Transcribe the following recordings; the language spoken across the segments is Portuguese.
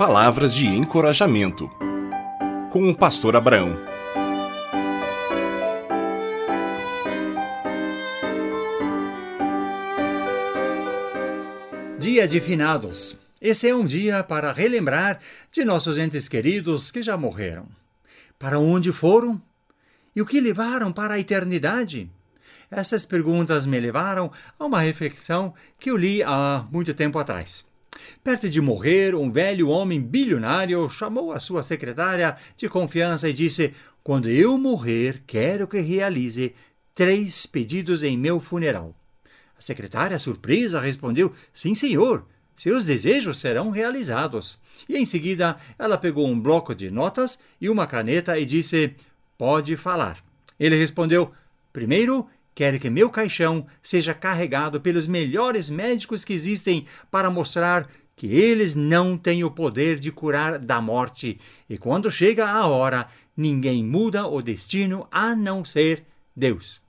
Palavras de encorajamento. Com o pastor Abraão. Dia de Finados. Esse é um dia para relembrar de nossos entes queridos que já morreram. Para onde foram? E o que levaram para a eternidade? Essas perguntas me levaram a uma reflexão que eu li há muito tempo atrás. Perto de morrer, um velho homem bilionário chamou a sua secretária de confiança e disse: Quando eu morrer, quero que realize três pedidos em meu funeral. A secretária, surpresa, respondeu: Sim, senhor. Seus desejos serão realizados. E em seguida, ela pegou um bloco de notas e uma caneta e disse: Pode falar. Ele respondeu: Primeiro, Quero que meu caixão seja carregado pelos melhores médicos que existem para mostrar que eles não têm o poder de curar da morte, e quando chega a hora, ninguém muda o destino a não ser Deus.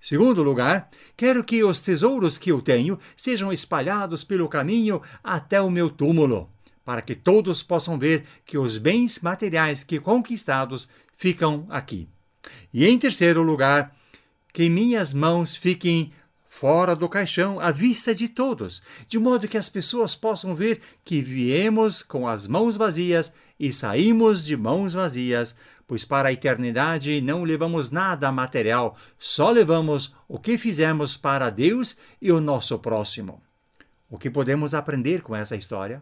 Segundo lugar, quero que os tesouros que eu tenho sejam espalhados pelo caminho até o meu túmulo, para que todos possam ver que os bens materiais que conquistados ficam aqui. E em terceiro lugar, que minhas mãos fiquem fora do caixão à vista de todos, de modo que as pessoas possam ver que viemos com as mãos vazias e saímos de mãos vazias, pois para a eternidade não levamos nada material, só levamos o que fizemos para Deus e o nosso próximo. O que podemos aprender com essa história?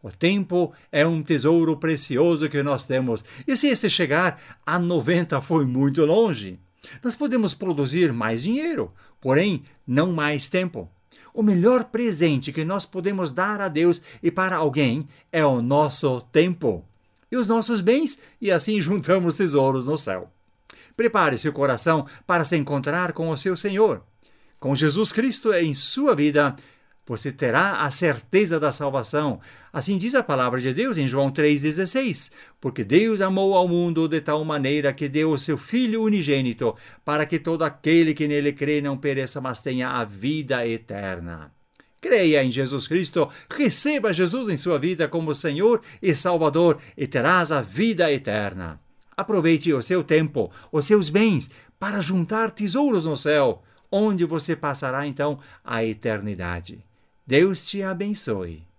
O tempo é um tesouro precioso que nós temos, e se esse chegar a 90 foi muito longe, nós podemos produzir mais dinheiro, porém não mais tempo. O melhor presente que nós podemos dar a Deus e para alguém é o nosso tempo e os nossos bens, e assim juntamos tesouros no céu. Prepare seu coração para se encontrar com o seu Senhor. Com Jesus Cristo em sua vida, você terá a certeza da salvação. Assim diz a palavra de Deus em João 3,16. Porque Deus amou ao mundo de tal maneira que deu o seu Filho unigênito, para que todo aquele que nele crê não pereça, mas tenha a vida eterna. Creia em Jesus Cristo, receba Jesus em sua vida como Senhor e Salvador e terás a vida eterna. Aproveite o seu tempo, os seus bens, para juntar tesouros no céu, onde você passará então a eternidade. Deus te abençoe.